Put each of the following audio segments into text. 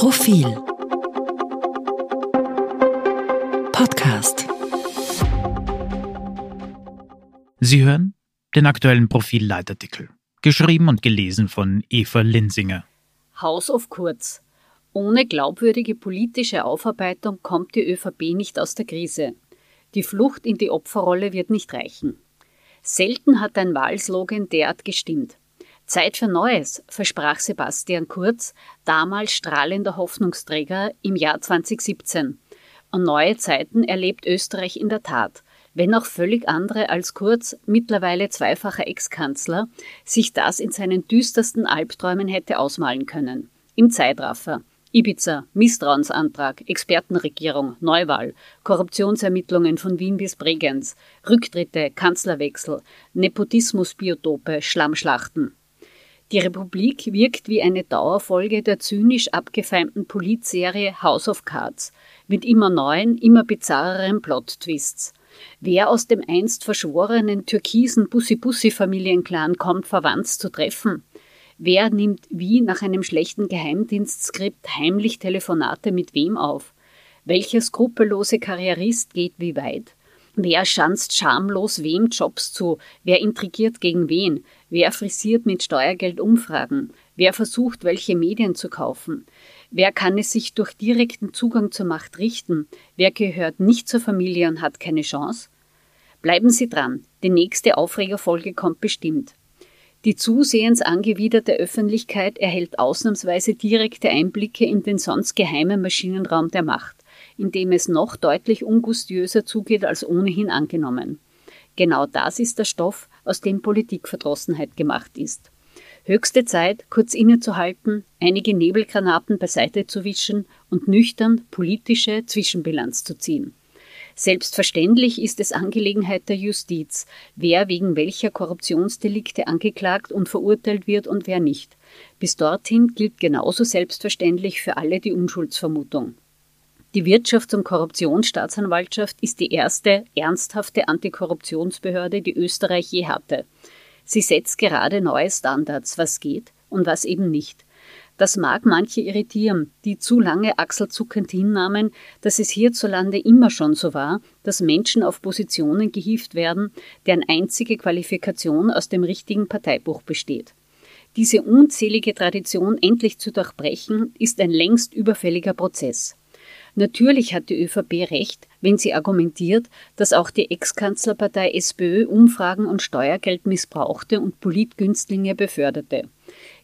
Profil Podcast Sie hören den aktuellen Profil-Leitartikel, geschrieben und gelesen von Eva Linsinger. House of Kurz. Ohne glaubwürdige politische Aufarbeitung kommt die ÖVP nicht aus der Krise. Die Flucht in die Opferrolle wird nicht reichen. Selten hat ein Wahlslogan derart gestimmt. Zeit für Neues, versprach Sebastian Kurz, damals strahlender Hoffnungsträger im Jahr 2017. Und neue Zeiten erlebt Österreich in der Tat. Wenn auch völlig andere als Kurz, mittlerweile zweifacher Ex-Kanzler, sich das in seinen düstersten Albträumen hätte ausmalen können. Im Zeitraffer. Ibiza, Misstrauensantrag, Expertenregierung, Neuwahl, Korruptionsermittlungen von Wien bis Bregenz, Rücktritte, Kanzlerwechsel, Nepotismusbiotope, Schlammschlachten. Die Republik wirkt wie eine Dauerfolge der zynisch abgefeimten Politserie House of Cards, mit immer neuen, immer bizarreren Plot-Twists. Wer aus dem einst verschworenen türkisen Bussi-Bussi-Familienclan kommt, verwandt zu treffen? Wer nimmt wie nach einem schlechten Geheimdienstskript heimlich Telefonate mit wem auf? Welcher skrupellose Karrierist geht wie weit? Wer schanzt schamlos wem Jobs zu? Wer intrigiert gegen wen? Wer frisiert mit Steuergeld Umfragen? Wer versucht, welche Medien zu kaufen? Wer kann es sich durch direkten Zugang zur Macht richten? Wer gehört nicht zur Familie und hat keine Chance? Bleiben Sie dran, die nächste Aufregerfolge kommt bestimmt. Die zusehends angewiderte Öffentlichkeit erhält ausnahmsweise direkte Einblicke in den sonst geheimen Maschinenraum der Macht, in dem es noch deutlich ungustiöser zugeht als ohnehin angenommen. Genau das ist der Stoff, aus dem Politikverdrossenheit gemacht ist. Höchste Zeit, kurz innezuhalten, einige Nebelgranaten beiseite zu wischen und nüchtern politische Zwischenbilanz zu ziehen. Selbstverständlich ist es Angelegenheit der Justiz, wer wegen welcher Korruptionsdelikte angeklagt und verurteilt wird und wer nicht. Bis dorthin gilt genauso selbstverständlich für alle die Unschuldsvermutung. Die Wirtschafts- und Korruptionsstaatsanwaltschaft ist die erste ernsthafte Antikorruptionsbehörde, die Österreich je hatte. Sie setzt gerade neue Standards, was geht und was eben nicht. Das mag manche irritieren, die zu lange achselzuckend hinnahmen, dass es hierzulande immer schon so war, dass Menschen auf Positionen gehievt werden, deren einzige Qualifikation aus dem richtigen Parteibuch besteht. Diese unzählige Tradition endlich zu durchbrechen, ist ein längst überfälliger Prozess. Natürlich hat die ÖVP recht, wenn sie argumentiert, dass auch die Ex-Kanzlerpartei SPÖ Umfragen und Steuergeld missbrauchte und Politgünstlinge beförderte.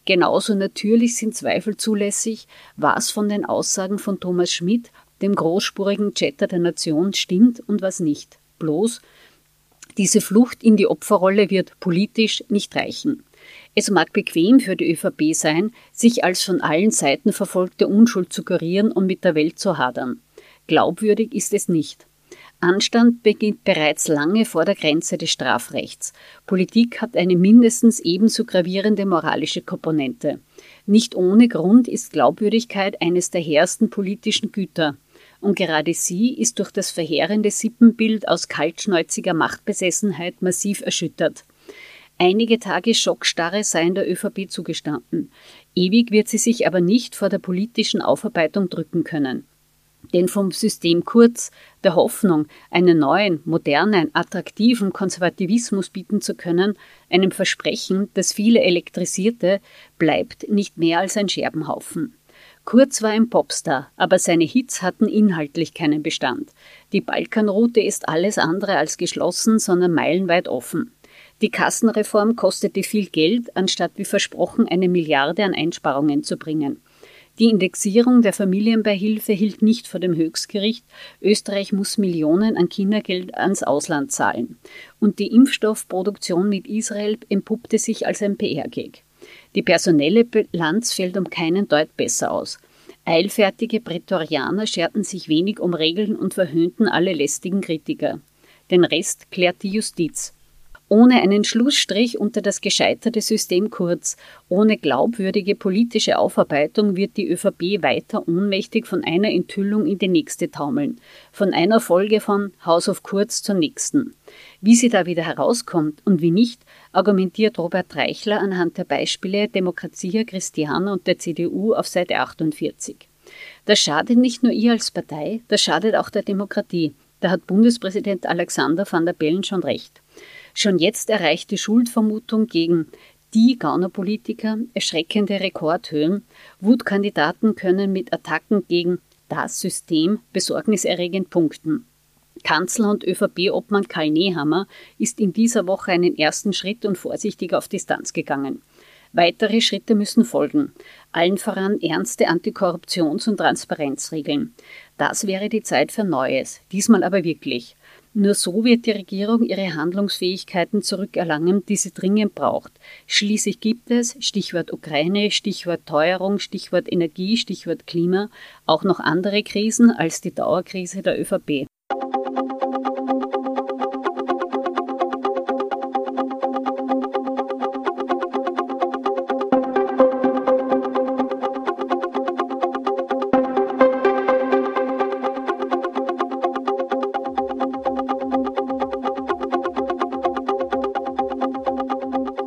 Genauso natürlich sind Zweifel zulässig, was von den Aussagen von Thomas Schmidt, dem großspurigen Chatter der Nation, stimmt und was nicht. Bloß, diese Flucht in die Opferrolle wird politisch nicht reichen. Es mag bequem für die ÖVP sein, sich als von allen Seiten verfolgte Unschuld zu kurieren und mit der Welt zu hadern. Glaubwürdig ist es nicht. Anstand beginnt bereits lange vor der Grenze des Strafrechts. Politik hat eine mindestens ebenso gravierende moralische Komponente. Nicht ohne Grund ist Glaubwürdigkeit eines der hehrsten politischen Güter. Und gerade sie ist durch das verheerende Sippenbild aus kaltschnäuziger Machtbesessenheit massiv erschüttert. Einige Tage Schockstarre seien der ÖVP zugestanden. Ewig wird sie sich aber nicht vor der politischen Aufarbeitung drücken können. Denn vom System Kurz, der Hoffnung, einen neuen, modernen, attraktiven Konservativismus bieten zu können, einem Versprechen, das viele elektrisierte, bleibt nicht mehr als ein Scherbenhaufen. Kurz war ein Popstar, aber seine Hits hatten inhaltlich keinen Bestand. Die Balkanroute ist alles andere als geschlossen, sondern meilenweit offen. Die Kassenreform kostete viel Geld, anstatt wie versprochen eine Milliarde an Einsparungen zu bringen. Die Indexierung der Familienbeihilfe hielt nicht vor dem Höchstgericht. Österreich muss Millionen an Kindergeld ans Ausland zahlen. Und die Impfstoffproduktion mit Israel empuppte sich als ein PR-Gag. Die personelle Bilanz fällt um keinen Deut besser aus. Eilfertige Prätorianer scherten sich wenig um Regeln und verhöhnten alle lästigen Kritiker. Den Rest klärt die Justiz. Ohne einen Schlussstrich unter das gescheiterte System Kurz, ohne glaubwürdige politische Aufarbeitung wird die ÖVP weiter ohnmächtig von einer Enthüllung in die nächste taumeln, von einer Folge von House of Kurz zur nächsten. Wie sie da wieder herauskommt und wie nicht, argumentiert Robert Reichler anhand der Beispiele Demokratia Christiana und der CDU auf Seite 48. Das schadet nicht nur ihr als Partei, das schadet auch der Demokratie. Da hat Bundespräsident Alexander van der Bellen schon recht. Schon jetzt erreicht die Schuldvermutung gegen die Gaunerpolitiker erschreckende Rekordhöhen. Wutkandidaten können mit Attacken gegen das System besorgniserregend punkten. Kanzler und ÖVP-Obmann Karl Nehammer ist in dieser Woche einen ersten Schritt und vorsichtig auf Distanz gegangen. Weitere Schritte müssen folgen. Allen voran ernste Antikorruptions- und Transparenzregeln. Das wäre die Zeit für Neues, diesmal aber wirklich. Nur so wird die Regierung ihre Handlungsfähigkeiten zurückerlangen, die sie dringend braucht. Schließlich gibt es, Stichwort Ukraine, Stichwort Teuerung, Stichwort Energie, Stichwort Klima, auch noch andere Krisen als die Dauerkrise der ÖVP.